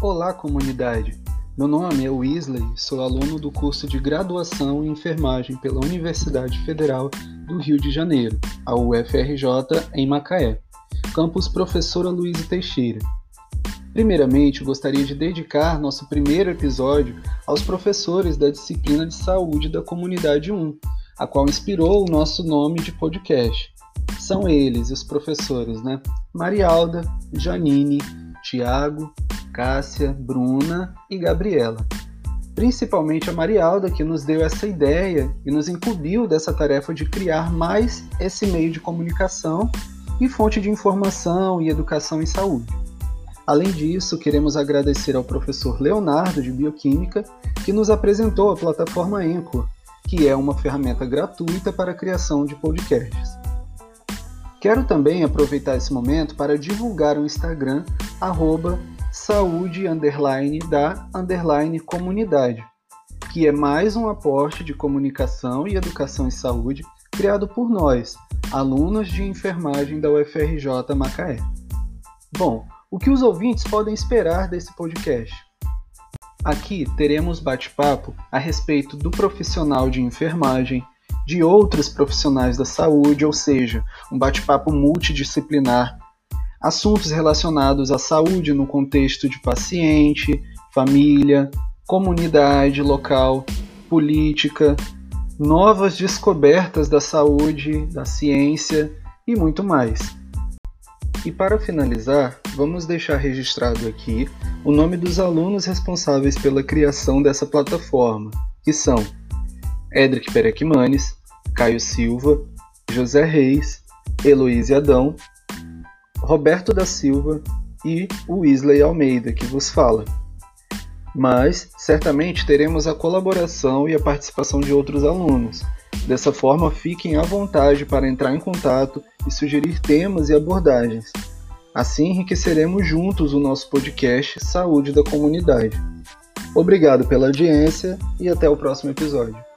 Olá, comunidade! Meu nome é Weasley, sou aluno do curso de graduação em enfermagem pela Universidade Federal do Rio de Janeiro, a UFRJ, em Macaé, campus Professora Luiz Teixeira. Primeiramente, gostaria de dedicar nosso primeiro episódio aos professores da disciplina de saúde da Comunidade 1, a qual inspirou o nosso nome de podcast. São eles, os professores, né? Marialda, Janine, Tiago, Cássia, Bruna e Gabriela. Principalmente a Marialda, que nos deu essa ideia e nos incumbiu dessa tarefa de criar mais esse meio de comunicação e fonte de informação e educação em saúde. Além disso, queremos agradecer ao professor Leonardo de Bioquímica, que nos apresentou a plataforma Anchor, que é uma ferramenta gratuita para a criação de podcasts. Quero também aproveitar esse momento para divulgar o Instagram arroba saúde underline da underline comunidade, que é mais um aporte de comunicação e educação em saúde criado por nós, alunos de enfermagem da UFRJ Macaé. Bom, o que os ouvintes podem esperar desse podcast? Aqui teremos bate-papo a respeito do profissional de enfermagem, de outros profissionais da saúde, ou seja, um bate-papo multidisciplinar assuntos relacionados à saúde no contexto de paciente, família, comunidade local, política, novas descobertas da saúde, da ciência e muito mais. E para finalizar, vamos deixar registrado aqui o nome dos alunos responsáveis pela criação dessa plataforma, que são Edric Perequimanes, Caio Silva, José Reis, Heloísa Adão Roberto da Silva e o Wesley Almeida, que vos fala. Mas certamente teremos a colaboração e a participação de outros alunos. Dessa forma, fiquem à vontade para entrar em contato e sugerir temas e abordagens. Assim enriqueceremos juntos o nosso podcast Saúde da Comunidade. Obrigado pela audiência e até o próximo episódio.